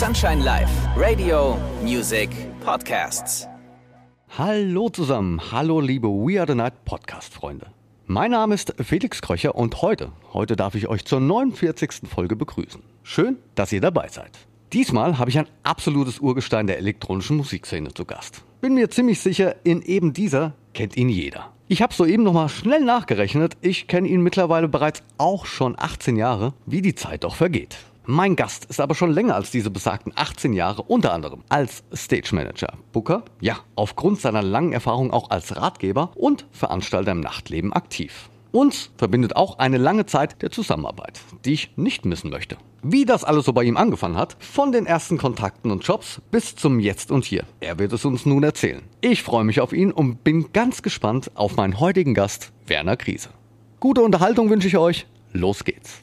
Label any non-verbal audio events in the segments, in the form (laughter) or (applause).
Sunshine Live, Radio, Music, Podcasts. Hallo zusammen, hallo liebe We Are the Night Podcast-Freunde. Mein Name ist Felix Kröcher und heute, heute darf ich euch zur 49. Folge begrüßen. Schön, dass ihr dabei seid. Diesmal habe ich ein absolutes Urgestein der elektronischen Musikszene zu Gast. Bin mir ziemlich sicher, in eben dieser kennt ihn jeder. Ich habe soeben nochmal schnell nachgerechnet. Ich kenne ihn mittlerweile bereits auch schon 18 Jahre, wie die Zeit doch vergeht. Mein Gast ist aber schon länger als diese besagten 18 Jahre, unter anderem als Stage Manager, Booker, ja, aufgrund seiner langen Erfahrung auch als Ratgeber und Veranstalter im Nachtleben aktiv. Uns verbindet auch eine lange Zeit der Zusammenarbeit, die ich nicht missen möchte. Wie das alles so bei ihm angefangen hat, von den ersten Kontakten und Jobs bis zum Jetzt und Hier. Er wird es uns nun erzählen. Ich freue mich auf ihn und bin ganz gespannt auf meinen heutigen Gast, Werner Krise. Gute Unterhaltung wünsche ich euch. Los geht's.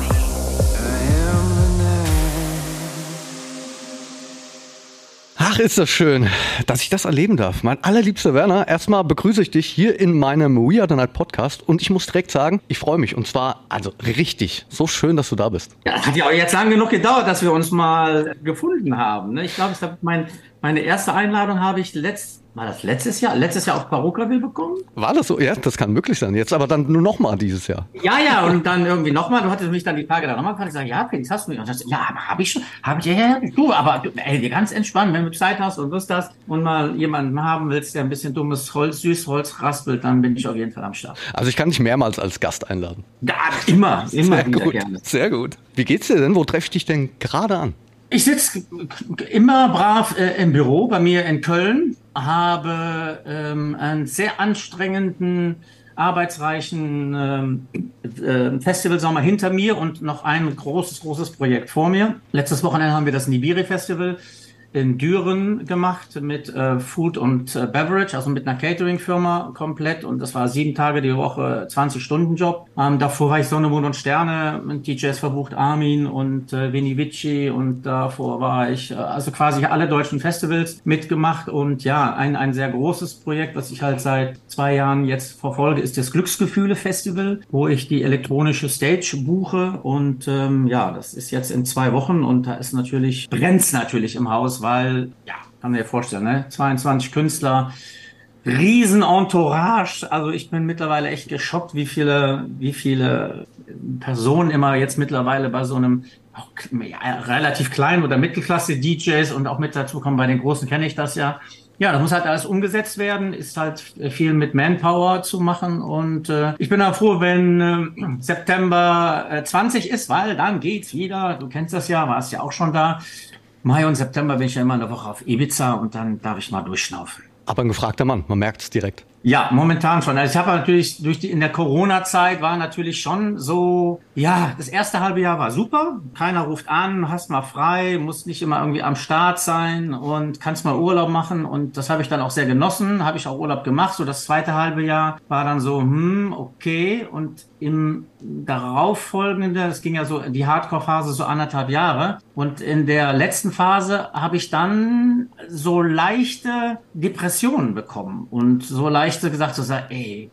Ach, ist das schön, dass ich das erleben darf. Mein allerliebster Werner, erstmal begrüße ich dich hier in meinem We Are the Night Podcast und ich muss direkt sagen, ich freue mich und zwar also richtig. So schön, dass du da bist. Ja, hat ja auch jetzt lang genug gedauert, dass wir uns mal gefunden haben. ne? Ich glaube, ich hab mein, meine erste Einladung habe ich letzt, war das letztes Jahr? Letztes Jahr auf Barockaville bekommen? War das so? Ja, das kann möglich sein. Jetzt aber dann nur nochmal dieses Jahr. Ja, ja, und dann irgendwie nochmal. Du hattest mich dann die Tage da nochmal gefragt. Ich sage, ja, Felix, hast du mich? Und sag, ja, aber habe ich schon. Habe ich, ja, ja, du, aber ey, ganz entspannt, wenn du Zeit hast und Lust hast und mal jemanden haben willst, der ein bisschen dummes Holz, süß Holz raspelt, dann bin ich auf jeden Fall am Start. Also ich kann dich mehrmals als Gast einladen. Ja, immer, immer Sehr gut. gerne. Sehr gut. Wie geht's dir denn? Wo treffe ich dich denn gerade an? Ich sitze immer brav äh, im Büro bei mir in Köln, habe ähm, einen sehr anstrengenden, arbeitsreichen ähm, äh, Festivalsommer hinter mir und noch ein großes, großes Projekt vor mir. Letztes Wochenende haben wir das Nibiri Festival in Düren gemacht mit äh, Food und äh, Beverage, also mit einer Catering-Firma komplett. Und das war sieben Tage die Woche, 20-Stunden-Job. Ähm, davor war ich Sonne, Mond und Sterne mit DJs verbucht, Armin und äh, Vini Vici. Und davor war ich, äh, also quasi alle deutschen Festivals mitgemacht. Und ja, ein, ein sehr großes Projekt, was ich halt seit zwei Jahren jetzt verfolge, ist das Glücksgefühle-Festival, wo ich die elektronische Stage buche. Und ähm, ja, das ist jetzt in zwei Wochen und da ist natürlich, brennt's natürlich im Haus, weil, ja, kann man dir vorstellen, ne? 22 Künstler, riesen Entourage. Also ich bin mittlerweile echt geschockt, wie viele, wie viele Personen immer jetzt mittlerweile bei so einem auch ja, relativ kleinen oder Mittelklasse DJs und auch mit dazu kommen, bei den Großen kenne ich das ja. Ja, das muss halt alles umgesetzt werden, ist halt viel mit Manpower zu machen und äh, ich bin auch froh, wenn äh, September äh, 20 ist, weil dann geht's wieder. Du kennst das ja, warst ja auch schon da. Mai und September bin ich ja immer eine Woche auf Ibiza und dann darf ich mal durchschnaufen. Aber ein gefragter Mann, man merkt es direkt. Ja, momentan schon. Also ich habe natürlich durch die in der Corona-Zeit war natürlich schon so, ja, das erste halbe Jahr war super. Keiner ruft an, hast mal frei, musst nicht immer irgendwie am Start sein und kannst mal Urlaub machen. Und das habe ich dann auch sehr genossen, habe ich auch Urlaub gemacht. So das zweite halbe Jahr war dann so, hm, okay. Und im darauffolgenden, das ging ja so die Hardcore-Phase so anderthalb Jahre. Und in der letzten Phase habe ich dann so leichte Depressionen bekommen und so leichte gesagt zu sagen, ey,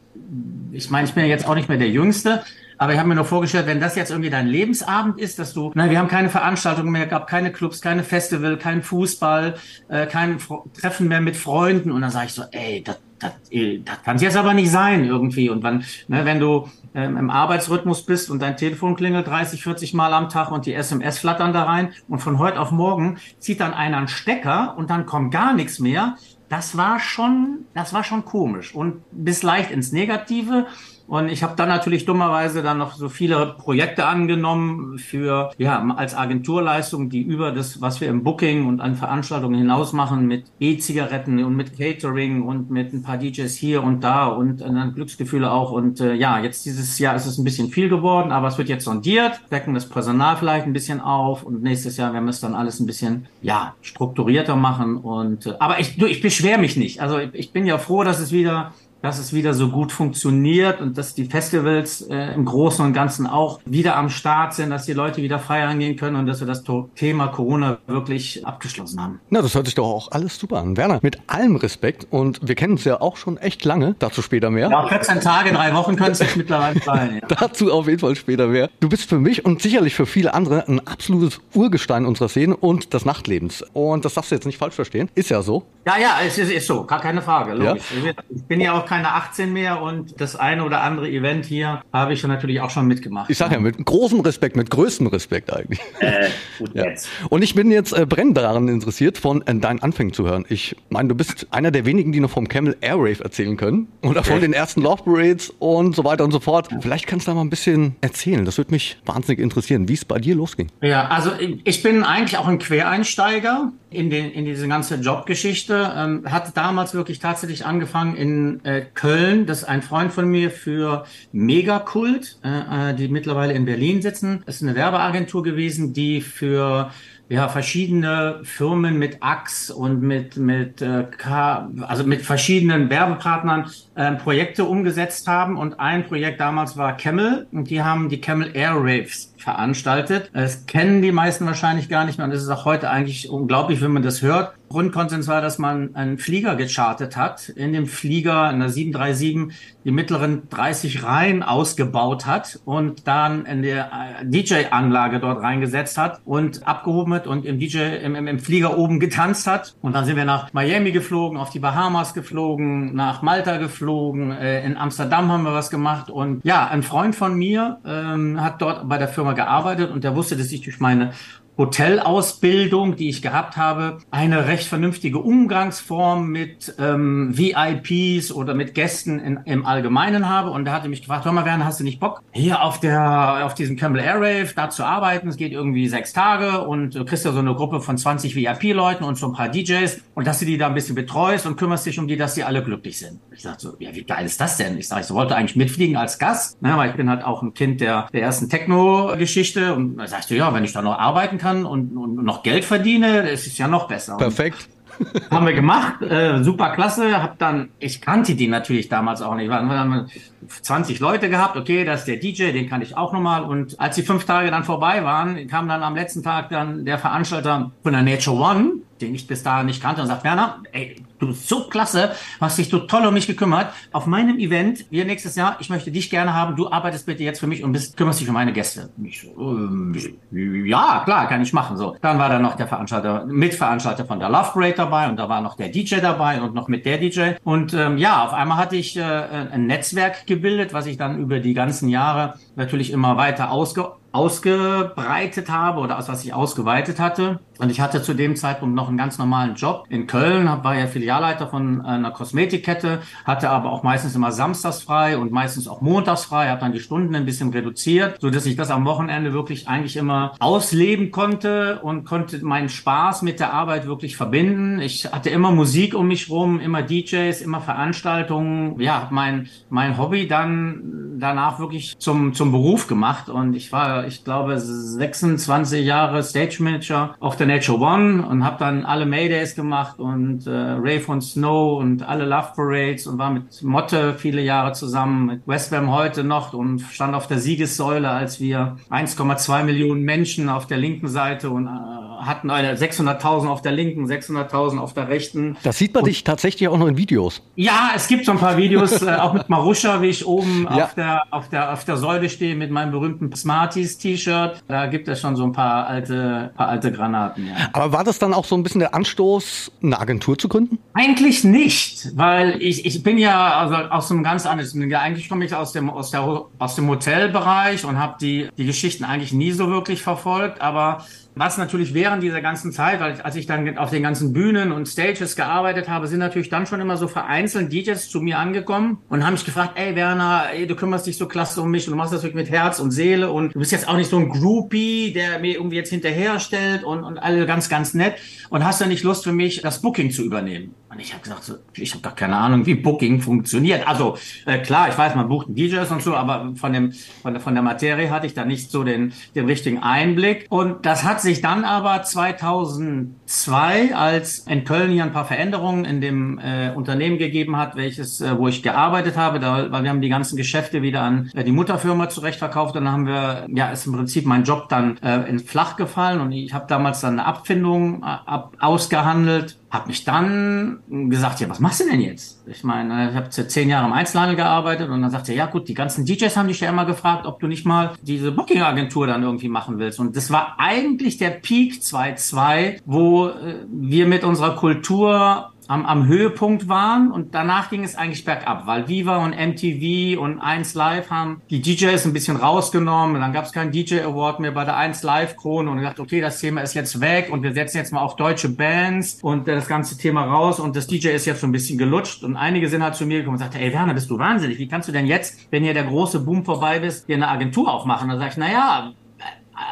ich meine, ich bin ja jetzt auch nicht mehr der Jüngste, aber ich habe mir nur vorgestellt, wenn das jetzt irgendwie dein Lebensabend ist, dass du, nein, wir haben keine Veranstaltungen mehr gehabt, keine Clubs, keine Festival, kein Fußball, äh, kein Fro Treffen mehr mit Freunden. Und dann sage ich so, ey, das, das, äh, das kann jetzt aber nicht sein irgendwie. Und wann, ne, wenn du ähm, im Arbeitsrhythmus bist und dein Telefon klingelt 30, 40 Mal am Tag und die SMS flattern da rein und von heute auf morgen zieht dann einer einen Stecker und dann kommt gar nichts mehr. Das war schon, das war schon komisch und bis leicht ins Negative. Und ich habe dann natürlich dummerweise dann noch so viele Projekte angenommen für, ja, als Agenturleistung, die über das, was wir im Booking und an Veranstaltungen hinaus machen, mit E-Zigaretten und mit Catering und mit ein paar DJs hier und da und äh, dann Glücksgefühle auch. Und äh, ja, jetzt dieses Jahr ist es ein bisschen viel geworden, aber es wird jetzt sondiert, decken das Personal vielleicht ein bisschen auf und nächstes Jahr werden wir es dann alles ein bisschen, ja, strukturierter machen. Und äh, aber ich, ich beschwere mich nicht. Also ich bin ja froh, dass es wieder dass es wieder so gut funktioniert und dass die Festivals äh, im Großen und Ganzen auch wieder am Start sind, dass die Leute wieder feiern gehen können und dass wir das Thema Corona wirklich abgeschlossen haben. Na, das hört sich doch auch alles super an. Werner, mit allem Respekt und wir kennen uns ja auch schon echt lange, dazu später mehr. Ja, 14 Tage, drei Wochen können es mittlerweile sein. Ja. (laughs) dazu auf jeden Fall später mehr. Du bist für mich und sicherlich für viele andere ein absolutes Urgestein unserer Szene und des Nachtlebens. Und das darfst du jetzt nicht falsch verstehen. Ist ja so. Ja, ja, es ist, ist so, gar keine Frage. Logisch. Ja? Ich bin ja auch keine 18 mehr und das eine oder andere Event hier habe ich natürlich auch schon mitgemacht. Ich sage ja, mit großem Respekt, mit größtem Respekt eigentlich. Äh, gut (laughs) ja. jetzt. Und ich bin jetzt äh, brennend daran interessiert, von äh, deinen Anfängen zu hören. Ich meine, du bist einer der wenigen, die noch vom Camel Air Rave erzählen können oder von den ersten Love Parades und so weiter und so fort. Vielleicht kannst du da mal ein bisschen erzählen. Das würde mich wahnsinnig interessieren, wie es bei dir losging. Ja, also ich bin eigentlich auch ein Quereinsteiger in, den, in diese ganze Jobgeschichte. Ähm, hat damals wirklich tatsächlich angefangen in äh, Köln. Das ist ein Freund von mir für Megakult, äh, äh, die mittlerweile in Berlin sitzen. Das ist eine Werbeagentur gewesen, die für ja, verschiedene Firmen mit Ax und mit, mit, äh, K, also mit verschiedenen Werbepartnern äh, Projekte umgesetzt haben. Und ein Projekt damals war Camel und die haben die Camel Air Raves veranstaltet. Das kennen die meisten wahrscheinlich gar nicht mehr und es ist auch heute eigentlich unglaublich, wenn man das hört. Grundkonsens war, dass man einen Flieger gechartet hat, in dem Flieger in der 737 die mittleren 30 Reihen ausgebaut hat und dann in der äh, DJ-Anlage dort reingesetzt hat und abgehoben hat und im DJ, im, im, im Flieger oben getanzt hat. Und dann sind wir nach Miami geflogen, auf die Bahamas geflogen, nach Malta geflogen, äh, in Amsterdam haben wir was gemacht und ja, ein Freund von mir ähm, hat dort bei der Firma gearbeitet und der wusste, dass ich durch meine Hotelausbildung, die ich gehabt habe, eine recht vernünftige Umgangsform mit ähm, VIPs oder mit Gästen in, im Allgemeinen habe. Und er hatte mich gefragt, hör mal, Werner, hast du nicht Bock, hier auf der auf diesem Campbell Air Rave da zu arbeiten? Es geht irgendwie sechs Tage und du kriegst ja so eine Gruppe von 20 VIP-Leuten und so ein paar DJs und dass du die da ein bisschen betreust und kümmerst dich um die, dass sie alle glücklich sind. Ich sagte so, ja, wie geil ist das denn? Ich sage, ich wollte eigentlich mitfliegen als Gast, ne, weil ich bin halt auch ein Kind der, der ersten Techno-Geschichte. Und da sagst du, ja, wenn ich da noch arbeiten kann, kann und, und noch Geld verdiene, das ist ja noch besser. Perfekt. (laughs) haben wir gemacht, äh, super klasse. Hab dann, ich kannte die natürlich damals auch nicht. Wir haben 20 Leute gehabt. Okay, das ist der DJ, den kann ich auch nochmal. Und als die fünf Tage dann vorbei waren, kam dann am letzten Tag dann der Veranstalter von der Nature One den ich bis dahin nicht kannte und sagt, Werner, ey, du bist so klasse, hast dich so toll um mich gekümmert. Auf meinem Event, wir nächstes Jahr, ich möchte dich gerne haben, du arbeitest bitte jetzt für mich und bist, kümmerst dich um meine Gäste. Ich ähm, ja, klar, kann ich machen. So, dann war da noch der Veranstalter, Mitveranstalter von der Love Parade dabei und da war noch der DJ dabei und noch mit der DJ. Und ähm, ja, auf einmal hatte ich äh, ein Netzwerk gebildet, was ich dann über die ganzen Jahre natürlich immer weiter ausge ausgebreitet habe oder aus was ich ausgeweitet hatte. Und ich hatte zu dem Zeitpunkt noch einen ganz normalen Job in Köln, war ja Filialleiter von einer Kosmetikkette, hatte aber auch meistens immer samstags frei und meistens auch montags frei, habe dann die Stunden ein bisschen reduziert, so ich das am Wochenende wirklich eigentlich immer ausleben konnte und konnte meinen Spaß mit der Arbeit wirklich verbinden. Ich hatte immer Musik um mich rum, immer DJs, immer Veranstaltungen. Ja, mein mein Hobby dann danach wirklich zum zum Beruf gemacht und ich war, ich glaube, 26 Jahre Stage Manager auf der Nature One und habe dann alle Maydays gemacht und äh, Ray von Snow und alle Love Parades und war mit Motte viele Jahre zusammen, mit Westbam heute noch und stand auf der Siegessäule, als wir 1,2 Millionen Menschen auf der linken Seite und äh, hatten eine 600.000 auf der linken, 600.000 auf der rechten. Das sieht man und, dich tatsächlich auch noch in Videos. Ja, es gibt so ein paar Videos, äh, auch mit Maruscha, wie ich oben (laughs) ja. auf der auf der auf der Säule stehe mit meinem berühmten Smarties T-Shirt. Da gibt es schon so ein paar alte paar alte Granaten. Ja. Aber war das dann auch so ein bisschen der Anstoß, eine Agentur zu gründen? Eigentlich nicht, weil ich, ich bin ja also aus einem ganz anderen, eigentlich komme ich aus dem, aus, der, aus dem Hotelbereich und habe die, die Geschichten eigentlich nie so wirklich verfolgt, aber was natürlich während dieser ganzen Zeit, weil als ich dann auf den ganzen Bühnen und Stages gearbeitet habe, sind natürlich dann schon immer so vereinzelt DJs zu mir angekommen und haben mich gefragt, ey Werner, ey, du kümmerst dich so klasse um mich und du machst das wirklich mit Herz und Seele und du bist jetzt auch nicht so ein Groupie, der mir irgendwie jetzt hinterherstellt und, und alle ganz, ganz nett und hast du nicht Lust für mich, das Booking zu übernehmen? Und ich habe gesagt, so, ich habe gar keine Ahnung, wie Booking funktioniert. Also äh, klar, ich weiß, man bucht DJs und so, aber von dem von der, von der Materie hatte ich da nicht so den den richtigen Einblick. Und das hat sich sich dann aber 2002, als in Köln hier ein paar Veränderungen in dem äh, Unternehmen gegeben hat, welches, äh, wo ich gearbeitet habe, da, weil wir haben die ganzen Geschäfte wieder an äh, die Mutterfirma zurechtverkauft dann haben wir, ja, ist im Prinzip mein Job dann äh, ins Flach gefallen und ich habe damals dann eine Abfindung äh, ab, ausgehandelt habe mich dann gesagt, ja, was machst du denn jetzt? Ich meine, ich habe zehn Jahre im Einzelhandel gearbeitet und dann sagte er, ja gut, die ganzen DJs haben dich ja immer gefragt, ob du nicht mal diese Booking-Agentur dann irgendwie machen willst. Und das war eigentlich der Peak 2.2, wo äh, wir mit unserer Kultur am, am Höhepunkt waren und danach ging es eigentlich bergab, weil Viva und MTV und 1 Live haben die DJs ein bisschen rausgenommen und dann gab es keinen DJ Award mehr bei der 1 Live Krone und gesagt, okay, das Thema ist jetzt weg und wir setzen jetzt mal auf deutsche Bands und das ganze Thema raus und das DJ ist jetzt so ein bisschen gelutscht und einige sind halt zu mir gekommen und sagten, ey Werner, bist du wahnsinnig, wie kannst du denn jetzt, wenn hier der große Boom vorbei ist, dir eine Agentur aufmachen? dann sag ich, naja,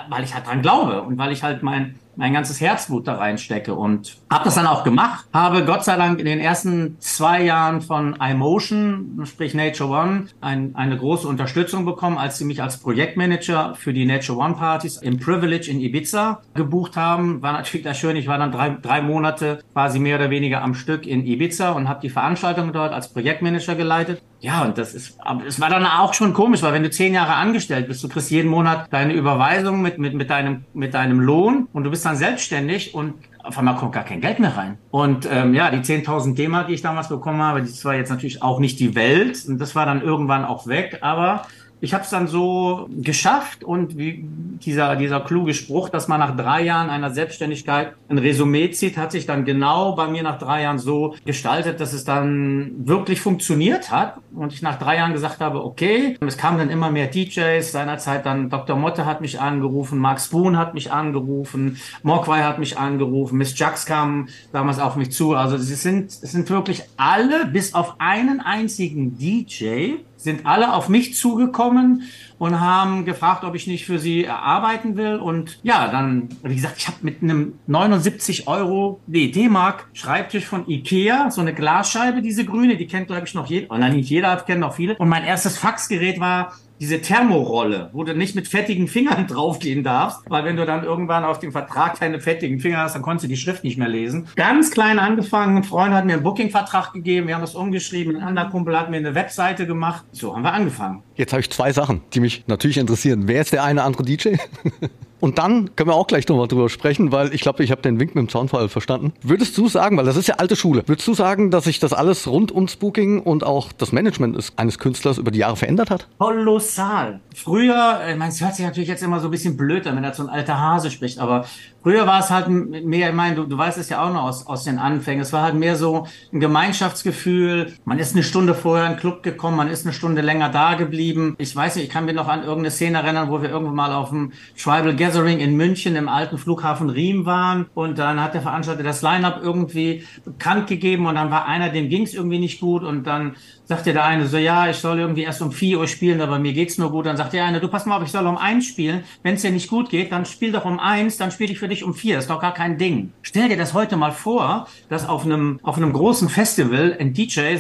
weil ich halt dran glaube und weil ich halt mein mein ganzes Herzblut da reinstecke und habe das dann auch gemacht. Habe Gott sei Dank in den ersten zwei Jahren von iMotion, sprich Nature One, ein, eine große Unterstützung bekommen, als sie mich als Projektmanager für die Nature One Partys im Privilege in Ibiza gebucht haben. War natürlich da schön. Ich war dann drei, drei Monate quasi mehr oder weniger am Stück in Ibiza und habe die Veranstaltung dort als Projektmanager geleitet. Ja, und das ist, es war dann auch schon komisch, weil wenn du zehn Jahre angestellt bist, du kriegst jeden Monat deine Überweisung mit, mit, mit deinem, mit deinem Lohn und du bist dann selbstständig und auf einmal kommt gar kein Geld mehr rein. Und ähm, ja, die 10.000 D-Mark, die ich damals bekommen habe, das war jetzt natürlich auch nicht die Welt und das war dann irgendwann auch weg, aber ich habe es dann so geschafft und wie dieser, dieser kluge Spruch, dass man nach drei Jahren einer Selbstständigkeit ein Resümee zieht, hat sich dann genau bei mir nach drei Jahren so gestaltet, dass es dann wirklich funktioniert hat und ich nach drei Jahren gesagt habe, okay, es kamen dann immer mehr DJs, seinerzeit dann Dr. Motte hat mich angerufen, Mark Spoon hat mich angerufen, Mogwai hat mich angerufen, Miss Jux kam damals auf mich zu, also es sind, es sind wirklich alle, bis auf einen einzigen DJ, sind alle auf mich zugekommen und haben gefragt, ob ich nicht für sie arbeiten will. Und ja, dann, wie gesagt, ich habe mit einem 79 Euro, nee, D-Mark Schreibtisch von Ikea, so eine Glasscheibe, diese grüne, die kennt, glaube ich, noch jeder, oder nicht jeder, kennt noch viele. Und mein erstes Faxgerät war diese Thermorolle, wo du nicht mit fettigen Fingern (laughs) draufgehen darfst, weil wenn du dann irgendwann auf dem Vertrag keine fettigen Finger hast, dann konntest du die Schrift nicht mehr lesen. Ganz klein angefangen, ein Freund hat mir einen Booking-Vertrag gegeben, wir haben das umgeschrieben, ein anderer Kumpel hat mir eine Webseite gemacht. So haben wir angefangen. Jetzt habe ich zwei Sachen, die mich natürlich interessieren. Wer ist der eine andere DJ? (laughs) Und dann können wir auch gleich nochmal drüber sprechen, weil ich glaube, ich habe den Wink mit dem Zaunfall verstanden. Würdest du sagen, weil das ist ja alte Schule, würdest du sagen, dass sich das alles rund ums Booking und auch das Management eines Künstlers über die Jahre verändert hat? Kolossal. Früher, ich meine, es hört sich natürlich jetzt immer so ein bisschen blöd an, wenn da so ein alter Hase spricht, aber Früher war es halt mehr, ich meine, du, du weißt es ja auch noch aus, aus den Anfängen, es war halt mehr so ein Gemeinschaftsgefühl. Man ist eine Stunde vorher in den Club gekommen, man ist eine Stunde länger da geblieben. Ich weiß nicht, ich kann mir noch an irgendeine Szene erinnern, wo wir irgendwann mal auf dem Tribal Gathering in München im alten Flughafen Riem waren. Und dann hat der Veranstalter das Line-Up irgendwie bekannt gegeben. Und dann war einer, dem ging es irgendwie nicht gut. Und dann sagte der eine so, ja, ich soll irgendwie erst um vier Uhr spielen, aber mir geht's nur gut. Dann sagt der eine, du pass mal auf, ich soll um eins spielen. Wenn es dir nicht gut geht, dann spiel doch um eins, dann spiele ich für dich um vier. Ist doch gar kein Ding. Stell dir das heute mal vor, dass auf einem, auf einem großen Festival ein DJ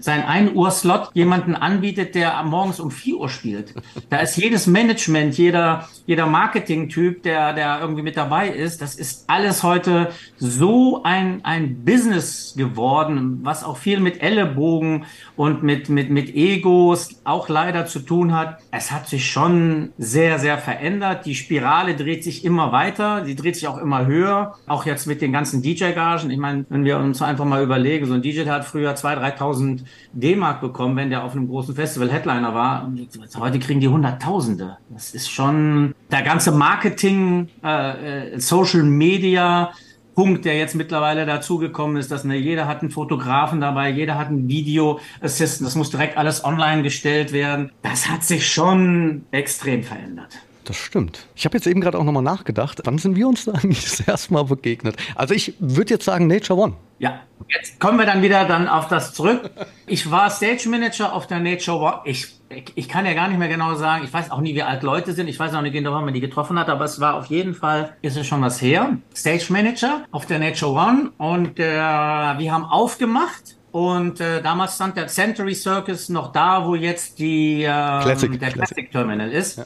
sein 1 Uhr Slot jemanden anbietet, der morgens um vier Uhr spielt. Da ist jedes Management, jeder, jeder Marketing-Typ, der, der irgendwie mit dabei ist, das ist alles heute so ein, ein Business geworden, was auch viel mit Ellenbogen und mit, mit, mit Egos auch leider zu tun hat. Es hat sich schon sehr, sehr verändert. Die Spirale dreht sich immer weiter, sie dreht sich auch immer höher. Auch jetzt mit den ganzen DJ-Gagen. Ich meine, wenn wir uns einfach mal überlegen, so ein DJ, hat früher 2.000, 3.000 D-Mark bekommen, wenn der auf einem großen Festival Headliner war. Heute kriegen die Hunderttausende. Das ist schon der ganze Marketing, äh, äh Social Media, Punkt, der jetzt mittlerweile dazugekommen ist, dass ne, jeder hat einen Fotografen dabei, jeder hat einen Video Assistant, das muss direkt alles online gestellt werden. Das hat sich schon extrem verändert. Das stimmt. Ich habe jetzt eben gerade auch nochmal nachgedacht, wann sind wir uns da (laughs) eigentlich das erste Mal begegnet? Also ich würde jetzt sagen Nature One. Ja, jetzt kommen wir dann wieder dann auf das zurück. Ich war Stage Manager auf der Nature One. Ich, ich kann ja gar nicht mehr genau sagen, ich weiß auch nie, wie alt Leute sind. Ich weiß auch nicht genau, wann man die getroffen hat, aber es war auf jeden Fall, ist es schon was her. Stage Manager auf der Nature One und äh, wir haben aufgemacht und äh, damals stand der Century Circus noch da, wo jetzt die, äh, Classic, der Classic, Classic Terminal ist. Ja.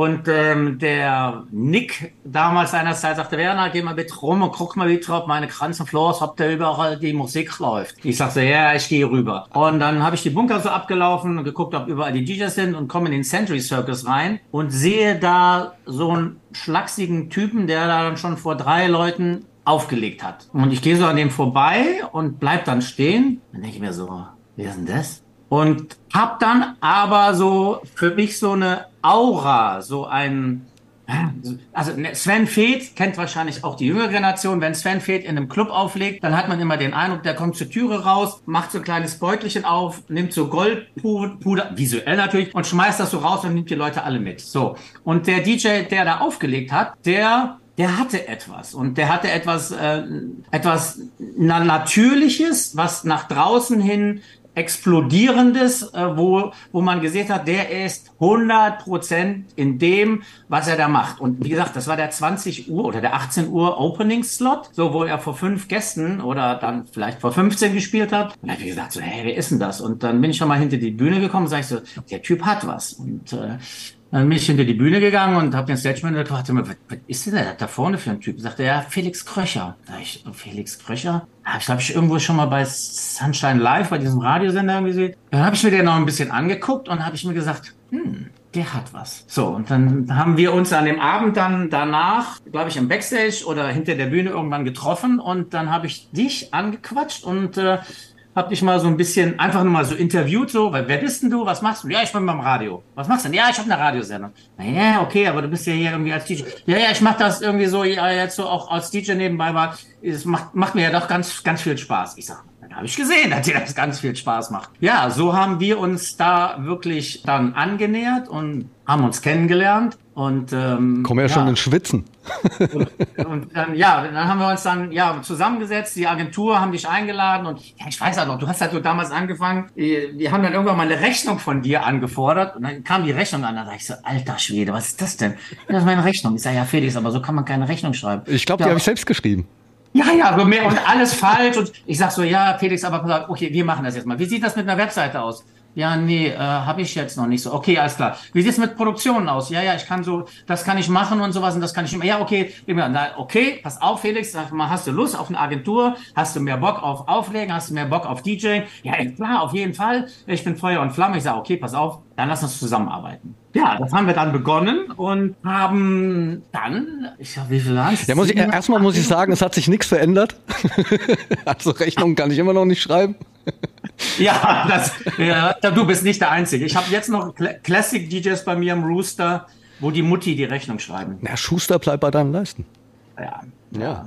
Und ähm, der Nick damals seinerzeit sagte, Werner, geh mal bitte rum und guck mal bitte, ob meine ganzen Floors, ob da überall die Musik läuft. Ich sagte, ja, ich gehe rüber. Und dann habe ich die Bunker so abgelaufen und geguckt, ob überall die DJs sind und komme in den Century Circus rein und sehe da so einen schlachsigen Typen, der da dann schon vor drei Leuten aufgelegt hat. Und ich gehe so an dem vorbei und bleib dann stehen. Dann denke ich mir so, wer ist denn das? Und hab dann aber so für mich so eine Aura, so ein, also ne, Sven Feth kennt wahrscheinlich auch die jüngere Generation. Wenn Sven Feth in einem Club auflegt, dann hat man immer den Eindruck, der kommt zur Türe raus, macht so ein kleines Beutelchen auf, nimmt so Goldpuder, visuell natürlich, und schmeißt das so raus und nimmt die Leute alle mit. So. Und der DJ, der da aufgelegt hat, der der hatte etwas und der hatte etwas, äh, etwas na Natürliches, was nach draußen hin explodierendes, äh, wo, wo man gesehen hat, der ist 100 Prozent in dem, was er da macht. Und wie gesagt, das war der 20 Uhr oder der 18 Uhr Opening Slot, so wo er vor fünf Gästen oder dann vielleicht vor 15 gespielt hat. Und dann habe ich gesagt, so, hey, wer ist denn das? Und dann bin ich schon mal hinter die Bühne gekommen und sage ich so, der Typ hat was. Und äh, dann bin ich hinter die Bühne gegangen und habe den Stage Manager gefragt, was, was ist denn da vorne für ein Typ? Sagte er, Felix Kröcher. Da ich, Felix Kröcher? Ah, ich glaube, ich irgendwo schon mal bei Sunshine Live, bei diesem Radiosender irgendwie gesehen. Dann habe ich mir den noch ein bisschen angeguckt und habe ich mir gesagt, hm, der hat was. So, und dann haben wir uns an dem Abend dann danach, glaube ich, im Backstage oder hinter der Bühne irgendwann getroffen und dann habe ich dich angequatscht und äh, hab dich mal so ein bisschen einfach nur mal so interviewt, so, weil wer bist denn du? Was machst du? Ja, ich bin beim Radio. Was machst du denn? Ja, ich habe eine Radiosendung. Naja, okay, aber du bist ja hier irgendwie als DJ. Ja, ja, ich mach das irgendwie so, ja, jetzt so auch als DJ nebenbei war. Es macht, macht mir ja doch ganz, ganz viel Spaß. Ich sag, dann habe ich gesehen, (laughs) dass dir das ganz viel Spaß macht. Ja, so haben wir uns da wirklich dann angenähert und haben uns kennengelernt. Und ähm, kommen ja, ja schon ins Schwitzen. Und, und dann, ja, dann haben wir uns dann ja zusammengesetzt, die Agentur haben dich eingeladen und ja, ich weiß halt noch, du hast halt so damals angefangen, wir haben dann irgendwann mal eine Rechnung von dir angefordert und dann kam die Rechnung an, da dachte ich so, alter Schwede, was ist das denn? Das ist meine Rechnung. Ich sage, ja Felix, aber so kann man keine Rechnung schreiben. Ich glaube, die ja, habe ich selbst geschrieben. Ja, ja, so mehr und alles falsch und ich sag so, ja Felix, aber okay, wir machen das jetzt mal. Wie sieht das mit einer Webseite aus? Ja, nee, äh, habe ich jetzt noch nicht so. Okay, alles klar. Wie sieht's mit Produktionen aus? Ja, ja, ich kann so, das kann ich machen und sowas und das kann ich immer. Ja, okay, na, okay, pass auf, Felix, sag mal, hast du Lust auf eine Agentur? Hast du mehr Bock auf Auflegen? Hast du mehr Bock auf DJ? Ja, klar, auf jeden Fall. Ich bin Feuer und Flamme. Ich sage, okay, pass auf, dann lass uns zusammenarbeiten. Ja, das haben wir dann begonnen und haben dann, ich sag, wie viel waren Ja, muss ich, erstmal muss ich sagen, es hat sich nichts verändert. (laughs) also Rechnungen kann ich immer noch nicht schreiben. (laughs) ja, das, ja, du bist nicht der Einzige. Ich habe jetzt noch Classic DJs bei mir im Rooster, wo die Mutti die Rechnung schreiben. Na, Schuster bleibt bei deinen Leisten. Ja. Ja.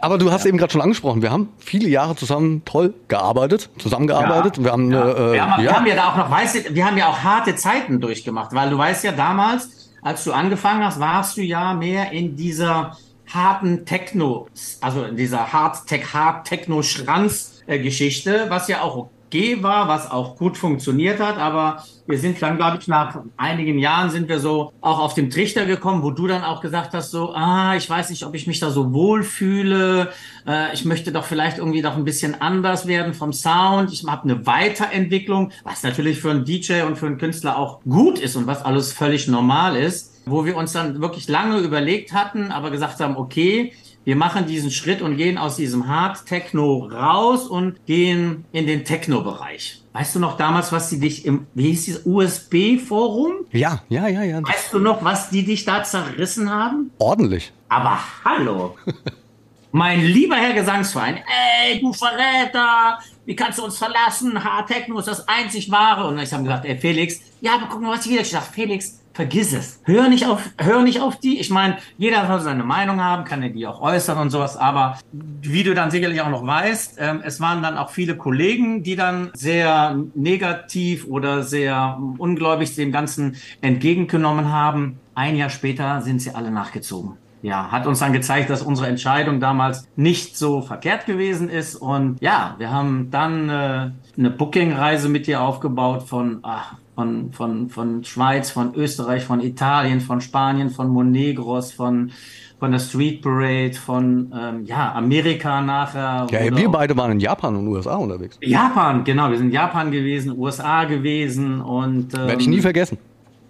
Aber du hast ja. eben gerade schon angesprochen, wir haben viele Jahre zusammen toll gearbeitet, zusammengearbeitet. Ja. Wir haben, ja. Äh, wir, haben, wir haben ja da auch noch, weißt du, wir haben ja auch harte Zeiten durchgemacht, weil du weißt ja damals, als du angefangen hast, warst du ja mehr in dieser harten Techno, also in dieser Hard Tech, Hard Techno Schranz Geschichte, was ja auch okay war, was auch gut funktioniert hat, aber wir sind dann, glaube ich, nach einigen Jahren sind wir so auch auf dem Trichter gekommen, wo du dann auch gesagt hast, so, ah, ich weiß nicht, ob ich mich da so wohl fühle, äh, ich möchte doch vielleicht irgendwie doch ein bisschen anders werden vom Sound, ich habe eine Weiterentwicklung, was natürlich für einen DJ und für einen Künstler auch gut ist und was alles völlig normal ist, wo wir uns dann wirklich lange überlegt hatten, aber gesagt haben, okay, wir machen diesen Schritt und gehen aus diesem Hard Techno raus und gehen in den Techno-Bereich. Weißt du noch damals, was die dich im, wie hieß dieses USB-Forum? Ja, ja, ja, ja. Weißt du noch, was die dich da zerrissen haben? Ordentlich. Aber hallo. (laughs) mein lieber Herr Gesangsverein, ey, du Verräter, wie kannst du uns verlassen? Hard Techno ist das einzig wahre. Und ich habe gesagt, ey, Felix, ja, aber guck mal, was ich wieder gesagt Felix, vergiss es. Hör nicht auf, hör nicht auf die. Ich meine, jeder soll seine Meinung haben, kann er die auch äußern und sowas. Aber wie du dann sicherlich auch noch weißt, ähm, es waren dann auch viele Kollegen, die dann sehr negativ oder sehr ungläubig dem Ganzen entgegengenommen haben. Ein Jahr später sind sie alle nachgezogen ja, hat uns dann gezeigt, dass unsere Entscheidung damals nicht so verkehrt gewesen ist. Und ja, wir haben dann äh, eine Booking-Reise mit dir aufgebaut von ach, von, von, von Schweiz, von Österreich, von Italien, von Spanien, von Monegros, von, von der Street Parade, von ähm, ja, Amerika nachher. Ja, wir beide waren in Japan und USA unterwegs. Japan, genau, wir sind in Japan gewesen, USA gewesen und ähm, werde ich nie vergessen.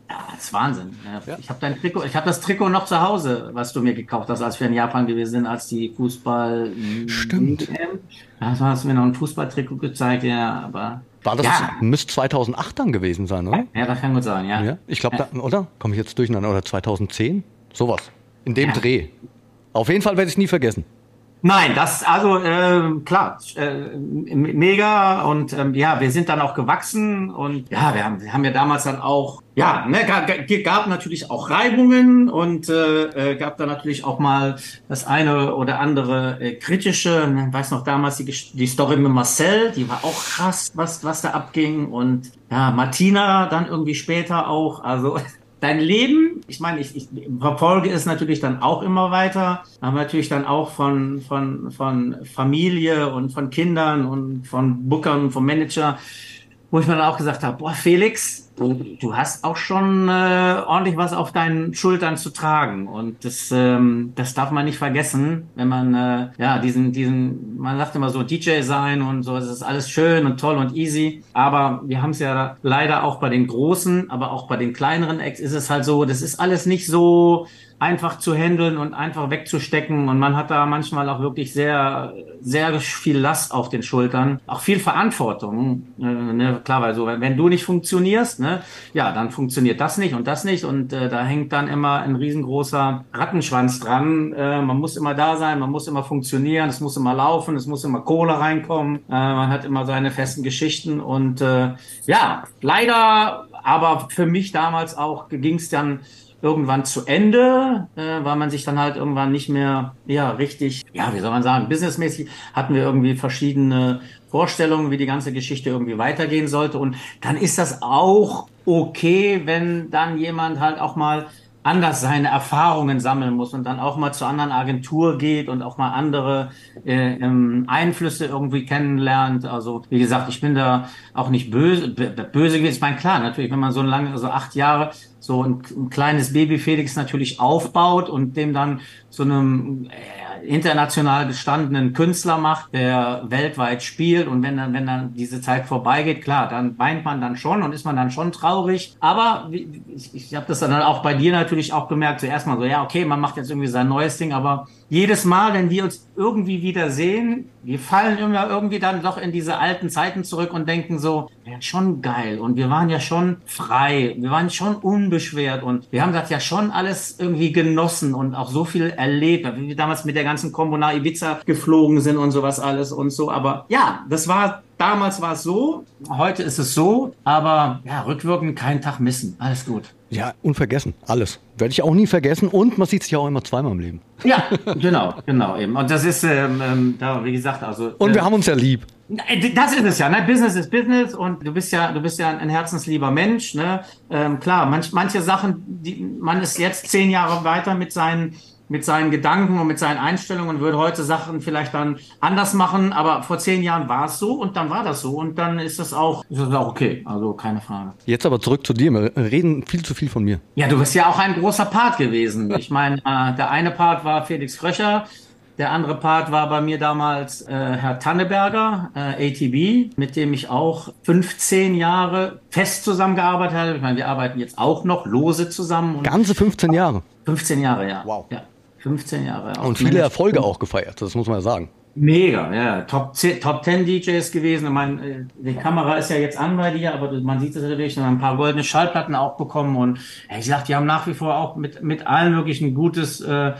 Ja, das ist Wahnsinn. Ja. Ich habe dein Trikot, ich habe das Trikot noch zu Hause, was du mir gekauft hast, als wir in Japan gewesen sind, als die Fußball. Stimmt. Das hast du mir noch ein Fußballtrikot gezeigt, ja, aber. War das, ja. müsste 2008 dann gewesen sein, oder? Ja, das kann gut sein, ja. Ja, ich glaube, oder? Komme ich jetzt durcheinander? Oder 2010? Sowas. In dem Ja. Dreh. Auf jeden Fall werde ich es nie vergessen. Nein, das also äh, klar, äh, mega und ähm, ja, wir sind dann auch gewachsen und ja, wir haben, wir haben ja damals dann auch ja, ne, gab, gab natürlich auch Reibungen und äh, äh, gab da natürlich auch mal das eine oder andere äh, kritische. Ne, Ich weiß noch damals die, die Story mit Marcel, die war auch krass, was was da abging und ja, Martina dann irgendwie später auch. Also (laughs) dein Leben, ich meine, ich, ich verfolge es natürlich dann auch immer weiter, aber natürlich dann auch von, von, von Familie und von Kindern und von Bookern, vom Manager, wo ich mir dann auch gesagt habe, boah, Felix, du, du hast auch schon äh, ordentlich was auf deinen Schultern zu tragen. Und das, ähm, das darf man nicht vergessen, wenn man, äh, ja, diesen, diesen, man sagt immer so DJ sein und so, es ist alles schön und toll und easy. Aber wir haben es ja leider auch bei den großen, aber auch bei den kleineren Acts ist es halt so, das ist alles nicht so einfach zu handeln und einfach wegzustecken. Und man hat da manchmal auch wirklich sehr, sehr viel Last auf den Schultern. Auch viel Verantwortung. Äh, ne? Klar, weil so, wenn, wenn du nicht funktionierst, ne, ja, dann funktioniert das nicht und das nicht. Und äh, da hängt dann immer ein riesengroßer Rattenschwanz dran. Äh, man muss immer da sein, man muss immer funktionieren, es muss immer laufen, es muss immer Kohle reinkommen. Äh, man hat immer seine festen Geschichten. Und äh, ja, leider, aber für mich damals auch ging es dann irgendwann zu Ende, äh, weil man sich dann halt irgendwann nicht mehr, ja, richtig, ja, wie soll man sagen, businessmäßig hatten wir irgendwie verschiedene Vorstellungen, wie die ganze Geschichte irgendwie weitergehen sollte. Und dann ist das auch okay, wenn dann jemand halt auch mal anders seine Erfahrungen sammeln muss und dann auch mal zur anderen Agentur geht und auch mal andere äh, ähm, Einflüsse irgendwie kennenlernt. Also wie gesagt, ich bin da auch nicht böse, böse gewesen. Ich meine, klar, natürlich, wenn man so lange, so acht Jahre so ein, ein kleines Baby Felix natürlich aufbaut und dem dann so einem äh, international gestandenen Künstler macht, der weltweit spielt. Und wenn dann, wenn dann diese Zeit vorbeigeht, klar, dann weint man dann schon und ist man dann schon traurig. Aber ich, ich habe das dann auch bei dir natürlich auch gemerkt, zuerst mal so, ja, okay, man macht jetzt irgendwie sein neues Ding, aber jedes Mal, wenn wir uns irgendwie wieder sehen, wir fallen immer irgendwie dann doch in diese alten Zeiten zurück und denken so, ja, schon geil. Und wir waren ja schon frei, wir waren schon unbeschwert und wir haben das ja schon alles irgendwie genossen und auch so viel erlebt, wie wir damals mit der ganzen Combo nach Ibiza geflogen sind und sowas alles und so, aber ja, das war Damals war es so, heute ist es so, aber ja, rückwirkend keinen Tag missen. Alles gut. Ja, unvergessen. Alles. Werde ich auch nie vergessen. Und man sieht sich ja auch immer zweimal im Leben. Ja, genau, genau eben. Und das ist, ähm, ähm, da, wie gesagt, also. Und wir äh, haben uns ja lieb. Das ist es ja, ne? Business ist Business und du bist ja, du bist ja ein herzenslieber Mensch, ne? Ähm, klar, manch, manche Sachen, die, man ist jetzt zehn Jahre weiter mit seinen, mit seinen Gedanken und mit seinen Einstellungen und würde heute Sachen vielleicht dann anders machen, aber vor zehn Jahren war es so und dann war das so und dann ist das auch, ist das auch okay, also keine Frage. Jetzt aber zurück zu dir. Wir reden viel zu viel von mir. Ja, du bist ja auch ein großer Part gewesen. Ich meine, äh, der eine Part war Felix Kröcher, der andere Part war bei mir damals äh, Herr Tanneberger, äh, ATB, mit dem ich auch 15 Jahre fest zusammengearbeitet habe. Ich meine, wir arbeiten jetzt auch noch lose zusammen. Ganze 15 Jahre. 15 Jahre, ja. Wow. Ja, 15 Jahre. Und viele Management. Erfolge auch gefeiert. Das muss man ja sagen. Mega, ja. Top 10, Top 10 DJs gewesen. Ich meine, äh, die Kamera ist ja jetzt an bei dir, aber man sieht es natürlich, und ein paar goldene Schallplatten auch bekommen. Und ich sag, die haben nach wie vor auch mit, mit allen wirklich ein gutes äh,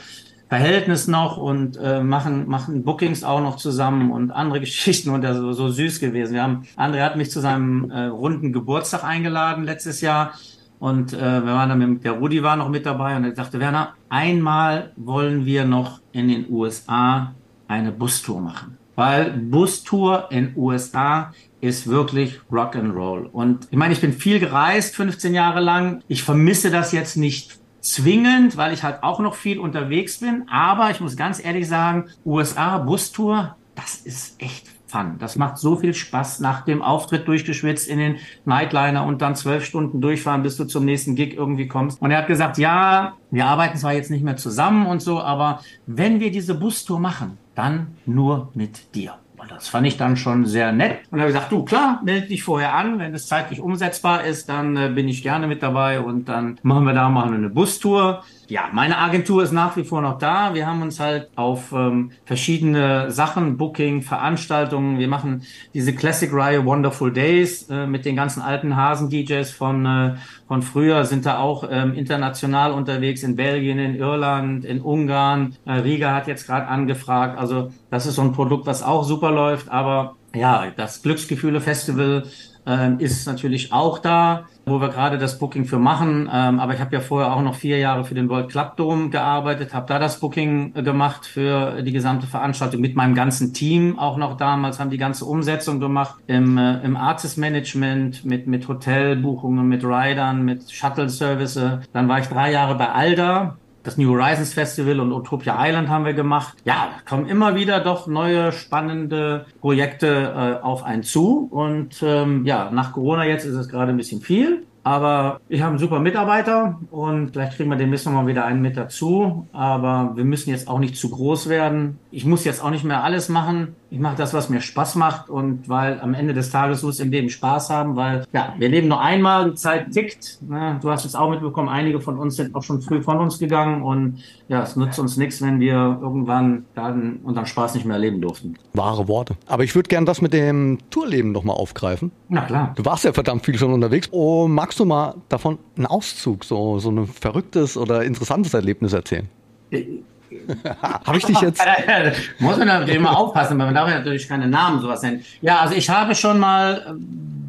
Verhältnis noch und äh, machen, machen Bookings auch noch zusammen und andere (laughs) Geschichten und das so, so süß gewesen. Wir haben, André hat mich zu seinem äh, runden Geburtstag eingeladen letztes Jahr. Und äh, wir waren dann mit, der Rudi war noch mit dabei und er sagte, Werner, einmal wollen wir noch in den USA eine Bustour machen. Weil Bustour in USA ist wirklich Rock'n'Roll. Und ich meine, ich bin viel gereist, 15 Jahre lang. Ich vermisse das jetzt nicht zwingend, weil ich halt auch noch viel unterwegs bin. Aber ich muss ganz ehrlich sagen, USA Bustour, das ist echt fun. Das macht so viel Spaß, nach dem Auftritt durchgeschwitzt in den Nightliner und dann zwölf Stunden durchfahren, bis du zum nächsten Gig irgendwie kommst. Und er hat gesagt, ja, wir arbeiten zwar jetzt nicht mehr zusammen und so, aber wenn wir diese Bustour machen, dann nur mit dir. Und das fand ich dann schon sehr nett. Und habe ich gesagt, du klar, melde dich vorher an. Wenn es zeitlich umsetzbar ist, dann äh, bin ich gerne mit dabei und dann machen wir da mal eine Bustour. Ja, meine Agentur ist nach wie vor noch da. Wir haben uns halt auf ähm, verschiedene Sachen, Booking, Veranstaltungen. Wir machen diese Classic-Reihe Wonderful Days äh, mit den ganzen alten Hasen-DJs von, äh, von früher, sind da auch ähm, international unterwegs in Belgien, in Irland, in Ungarn. Äh, Riga hat jetzt gerade angefragt. Also das ist so ein Produkt, was auch super läuft. Aber ja, das Glücksgefühle Festival ähm, ist natürlich auch da, wo wir gerade das Booking für machen. Ähm, aber ich habe ja vorher auch noch vier Jahre für den World Club Dome gearbeitet, habe da das Booking äh, gemacht für die gesamte Veranstaltung mit meinem ganzen Team auch noch damals, haben die ganze Umsetzung gemacht im, äh, im Artist Management, mit, mit Hotelbuchungen, mit Riders, mit Shuttle Service. Dann war ich drei Jahre bei Alda, das New Horizons Festival und Utopia Island haben wir gemacht. Ja, kommen immer wieder doch neue spannende Projekte äh, auf einen zu. Und ähm, ja, nach Corona jetzt ist es gerade ein bisschen viel. Aber ich habe einen super Mitarbeiter und vielleicht kriegen wir demnächst nochmal wieder einen mit dazu. Aber wir müssen jetzt auch nicht zu groß werden. Ich muss jetzt auch nicht mehr alles machen. Ich mache das, was mir Spaß macht und weil am Ende des Tages muss im Leben Spaß haben, weil ja, wir leben nur einmal, die Zeit tickt. Ne? Du hast es auch mitbekommen, einige von uns sind auch schon früh von uns gegangen und ja, es nützt uns nichts, wenn wir irgendwann dann unseren Spaß nicht mehr erleben durften. Wahre Worte. Aber ich würde gern das mit dem Tourleben nochmal aufgreifen. Na klar. Du warst ja verdammt viel schon unterwegs. Oh, magst du mal davon einen Auszug, so, so ein verrücktes oder interessantes Erlebnis erzählen? (laughs) habe ich dich jetzt? Muss man natürlich immer aufpassen, weil man darf ja natürlich keine Namen sowas nennen. Ja, also ich habe schon mal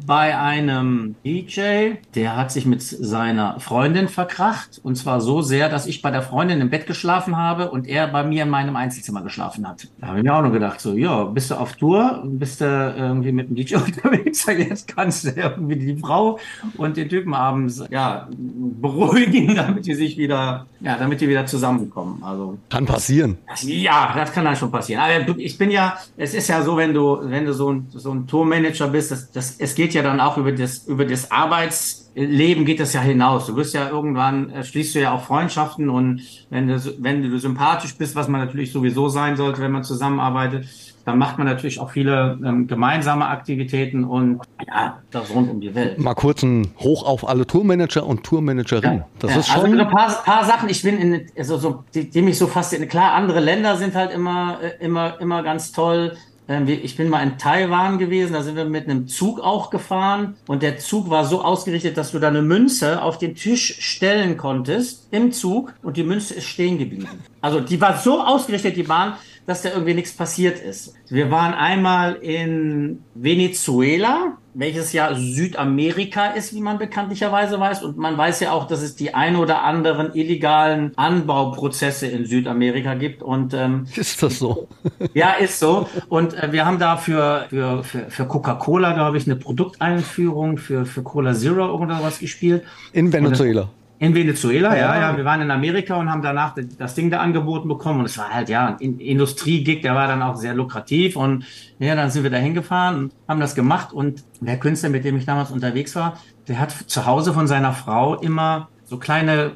bei einem DJ, der hat sich mit seiner Freundin verkracht. Und zwar so sehr, dass ich bei der Freundin im Bett geschlafen habe und er bei mir in meinem Einzelzimmer geschlafen hat. Da habe ich mir auch noch gedacht, so, ja, bist du auf Tour, bist du irgendwie mit dem DJ (laughs) unterwegs, jetzt kannst du irgendwie die Frau und den Typen abends, ja, beruhigen, (laughs) damit die sich wieder, ja, damit die wieder zusammenkommen. Also. Kann passieren. Ja, das kann dann schon passieren. Aber ich bin ja, es ist ja so, wenn du, wenn du so ein, so ein Tourmanager bist, das, das, es geht ja dann auch über das, über das Arbeitsleben geht das ja hinaus. Du wirst ja irgendwann, äh, schließt du ja auch Freundschaften und wenn du, wenn du sympathisch bist, was man natürlich sowieso sein sollte, wenn man zusammenarbeitet, dann macht man natürlich auch viele ähm, gemeinsame Aktivitäten und ja, das rund um die Welt. Mal kurz ein Hoch auf alle Tourmanager und Tourmanagerinnen. Ja. Das ja, ist also schon. Also ein paar, paar Sachen, ich bin in, also so, die, die mich so faszinieren. Klar, andere Länder sind halt immer, äh, immer, immer ganz toll. Ähm, ich bin mal in Taiwan gewesen, da sind wir mit einem Zug auch gefahren und der Zug war so ausgerichtet, dass du da eine Münze auf den Tisch stellen konntest im Zug und die Münze ist stehen geblieben. Also die war so ausgerichtet, die Bahn, dass da irgendwie nichts passiert ist. Wir waren einmal in Venezuela, welches ja Südamerika ist, wie man bekanntlicherweise weiß. Und man weiß ja auch, dass es die ein oder anderen illegalen Anbauprozesse in Südamerika gibt. Und ähm, ist das so? (laughs) ja, ist so. Und äh, wir haben da für, für, für, für Coca-Cola, glaube ich, eine Produkteinführung für, für Cola Zero oder was gespielt. In Venezuela. In Venezuela, ja, ja. Wir waren in Amerika und haben danach das Ding da angeboten bekommen. Und es war halt, ja, ein Industriegig, der war dann auch sehr lukrativ. Und ja, dann sind wir da hingefahren und haben das gemacht. Und der Künstler, mit dem ich damals unterwegs war, der hat zu Hause von seiner Frau immer so kleine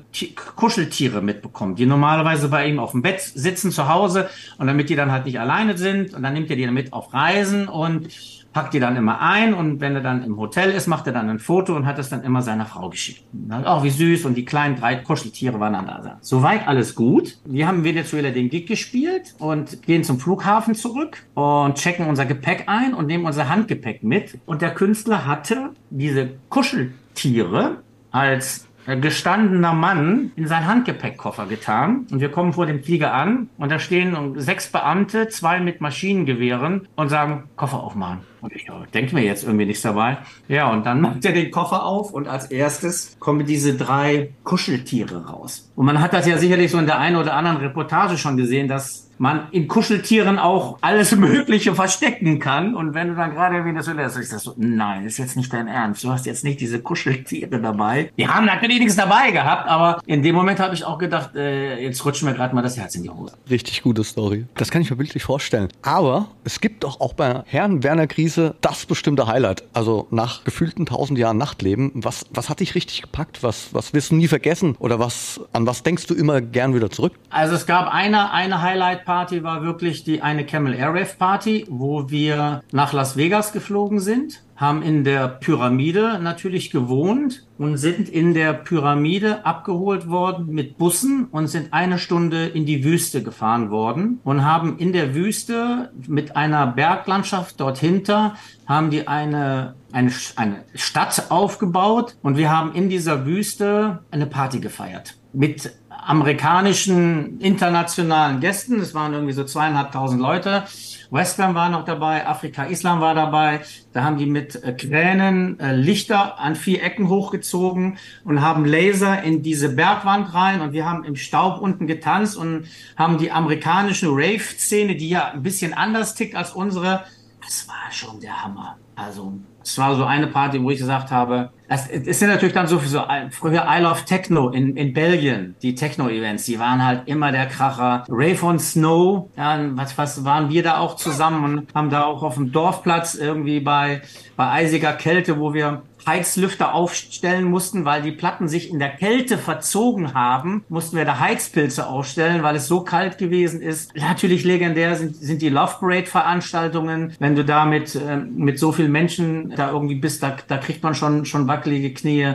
Kuscheltiere mitbekommen, die normalerweise bei ihm auf dem Bett sitzen zu Hause und damit die dann halt nicht alleine sind und dann nimmt er die dann mit auf Reisen und packt die dann immer ein und wenn er dann im Hotel ist, macht er dann ein Foto und hat es dann immer seiner Frau geschickt. Auch oh, wie süß und die kleinen drei Kuscheltiere waren dann da. Soweit alles gut. Wir haben Venezuela den Gig gespielt und gehen zum Flughafen zurück und checken unser Gepäck ein und nehmen unser Handgepäck mit. Und der Künstler hatte diese Kuscheltiere als gestandener Mann in seinen Handgepäckkoffer getan. Und wir kommen vor dem Flieger an und da stehen sechs Beamte, zwei mit Maschinengewehren und sagen, Koffer aufmachen. Und ich denke mir jetzt irgendwie nichts dabei. Ja, und dann macht er den Koffer auf und als erstes kommen diese drei Kuscheltiere raus. Und man hat das ja sicherlich so in der einen oder anderen Reportage schon gesehen, dass man in Kuscheltieren auch alles Mögliche verstecken kann. Und wenn du dann gerade wie das so lässt, ich sag so, nein, ist jetzt nicht dein Ernst. Du hast jetzt nicht diese Kuscheltiere dabei. Die haben natürlich nichts dabei gehabt, aber in dem Moment habe ich auch gedacht, äh, jetzt rutscht mir gerade mal das Herz in die Hose. Richtig gute Story. Das kann ich mir bildlich vorstellen. Aber es gibt doch auch bei Herrn Werner Krise das bestimmte Highlight. Also nach gefühlten tausend Jahren Nachtleben. Was, was hat dich richtig gepackt? Was, was wirst du nie vergessen? Oder was, an was denkst du immer gern wieder zurück? Also es gab eine, eine Highlight Party war wirklich die eine Camel Air Rave Party, wo wir nach Las Vegas geflogen sind haben in der Pyramide natürlich gewohnt und sind in der Pyramide abgeholt worden mit Bussen und sind eine Stunde in die Wüste gefahren worden und haben in der Wüste mit einer Berglandschaft dort hinter haben die eine, eine, eine Stadt aufgebaut und wir haben in dieser Wüste eine Party gefeiert mit amerikanischen internationalen Gästen. Es waren irgendwie so zweieinhalbtausend Leute. Western war noch dabei, Afrika Islam war dabei. Da haben die mit äh, Kränen äh, Lichter an vier Ecken hochgezogen und haben Laser in diese Bergwand rein und wir haben im Staub unten getanzt und haben die amerikanische Rave-Szene, die ja ein bisschen anders tickt als unsere. Das war schon der Hammer. Also es war so eine Party, wo ich gesagt habe, es, es sind natürlich dann so, so früher I Love Techno in, in Belgien, die Techno-Events, die waren halt immer der Kracher. Rave on Snow, ja, was, was waren wir da auch zusammen und haben da auch auf dem Dorfplatz irgendwie bei, bei eisiger Kälte, wo wir Heizlüfter aufstellen mussten, weil die Platten sich in der Kälte verzogen haben, mussten wir da Heizpilze aufstellen, weil es so kalt gewesen ist. Natürlich legendär sind, sind die Love Parade Veranstaltungen. Wenn du da mit, äh, mit so vielen Menschen da irgendwie bist, da, da kriegt man schon, schon wackelige Knie.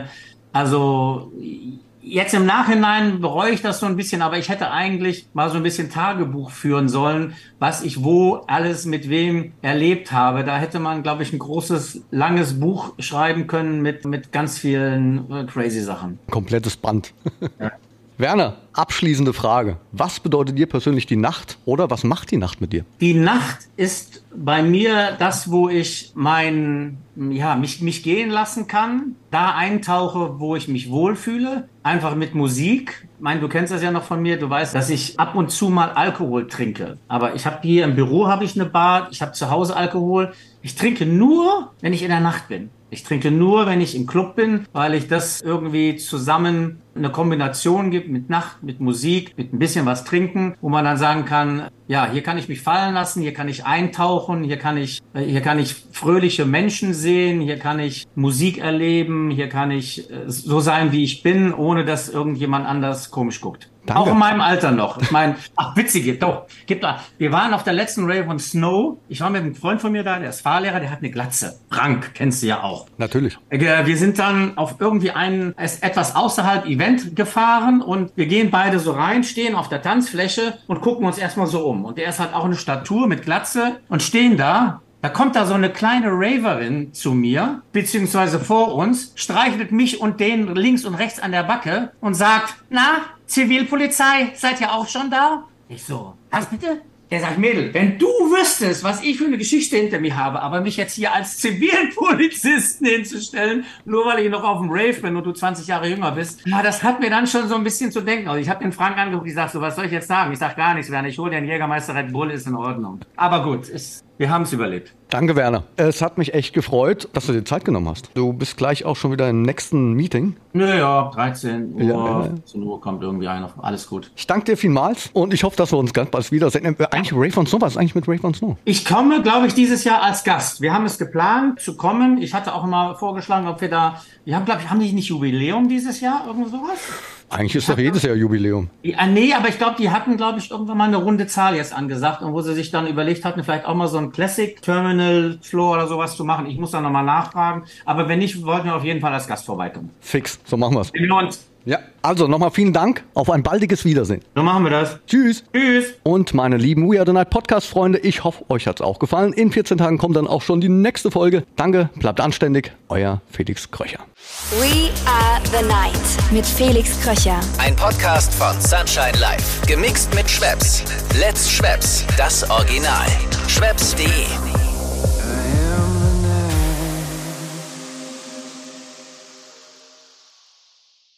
Also Jetzt im Nachhinein bereue ich das so ein bisschen, aber ich hätte eigentlich mal so ein bisschen Tagebuch führen sollen, was ich wo alles mit wem erlebt habe. Da hätte man, glaube ich, ein großes, langes Buch schreiben können mit, mit ganz vielen äh, crazy Sachen. Komplettes Band. Ja. Werner, abschließende Frage. Was bedeutet dir persönlich die Nacht oder was macht die Nacht mit dir? Die Nacht ist bei mir das, wo ich mein, ja, mich, mich gehen lassen kann, da eintauche, wo ich mich wohlfühle, einfach mit Musik. Ich meine, du kennst das ja noch von mir, du weißt, dass ich ab und zu mal Alkohol trinke. Aber ich habe hier im Büro habe ich eine Bar, ich habe zu Hause Alkohol. Ich trinke nur, wenn ich in der Nacht bin. Ich trinke nur, wenn ich im Club bin, weil ich das irgendwie zusammen eine Kombination gibt mit Nacht, mit Musik, mit ein bisschen was trinken, wo man dann sagen kann, ja, hier kann ich mich fallen lassen, hier kann ich eintauchen, hier kann ich, hier kann ich fröhliche Menschen sehen, hier kann ich Musik erleben, hier kann ich äh, so sein, wie ich bin, ohne dass irgendjemand anders komisch guckt. Danke. Auch in meinem Alter noch. Ich meine, ach, witzig, doch. Gibt da. Wir waren auf der letzten Rave on Snow. Ich war mit einem Freund von mir da, der ist Fahrlehrer, der hat eine Glatze. Frank, kennst du ja auch. Natürlich. Äh, wir sind dann auf irgendwie ein, etwas außerhalb Event gefahren und wir gehen beide so rein, stehen auf der Tanzfläche und gucken uns erstmal so um. Und der ist halt auch eine Statur mit Glatze und stehen da da kommt da so eine kleine Raverin zu mir, beziehungsweise vor uns, streichelt mich und den links und rechts an der Backe und sagt, na, Zivilpolizei, seid ihr auch schon da? Ich so, was bitte? Der sagt, Mädel, wenn du wüsstest, was ich für eine Geschichte hinter mir habe, aber mich jetzt hier als Zivilpolizisten (laughs) hinzustellen, nur weil ich noch auf dem Rave bin und du 20 Jahre jünger bist, ja, das hat mir dann schon so ein bisschen zu denken. Also ich habe den Frank angeguckt, ich sag so, was soll ich jetzt sagen? Ich sag gar nichts, Werner, ich hole den Jägermeister Red Bull, ist in Ordnung. Aber gut, ist wir haben es überlebt. Danke, Werner. Es hat mich echt gefreut, dass du dir Zeit genommen hast. Du bist gleich auch schon wieder im nächsten Meeting. Naja, 13 Uhr, ja, 15 Uhr kommt irgendwie einer. Alles gut. Ich danke dir vielmals und ich hoffe, dass wir uns ganz bald wiedersehen. Äh, eigentlich Ray von Snow, was ist eigentlich mit Ray von Snow? Ich komme, glaube ich, dieses Jahr als Gast. Wir haben es geplant zu kommen. Ich hatte auch mal vorgeschlagen, ob wir da, wir haben, glaube ich, haben die nicht Jubiläum dieses Jahr? Irgendwo sowas? Eigentlich ist doch jedes Jahr Jubiläum. Ja, nee, aber ich glaube, die hatten, glaube ich, irgendwann mal eine runde Zahl jetzt angesagt und wo sie sich dann überlegt hatten, vielleicht auch mal so ein Classic Terminal Floor oder sowas zu machen. Ich muss da nochmal nachfragen. Aber wenn nicht, wollten wir auf jeden Fall als Gast vorbeikommen. Fix, so machen wir es. Ja, also nochmal vielen Dank. Auf ein baldiges Wiedersehen. So machen wir das. Tschüss. Tschüss. Und meine lieben We Are the Night Podcast-Freunde, ich hoffe, euch hat es auch gefallen. In 14 Tagen kommt dann auch schon die nächste Folge. Danke, bleibt anständig. Euer Felix Kröcher. We Are the Night mit Felix Kröcher. Ein Podcast von Sunshine Life. Gemixt mit Schwepps. Let's Schwepps. Das Original. Schwepps.de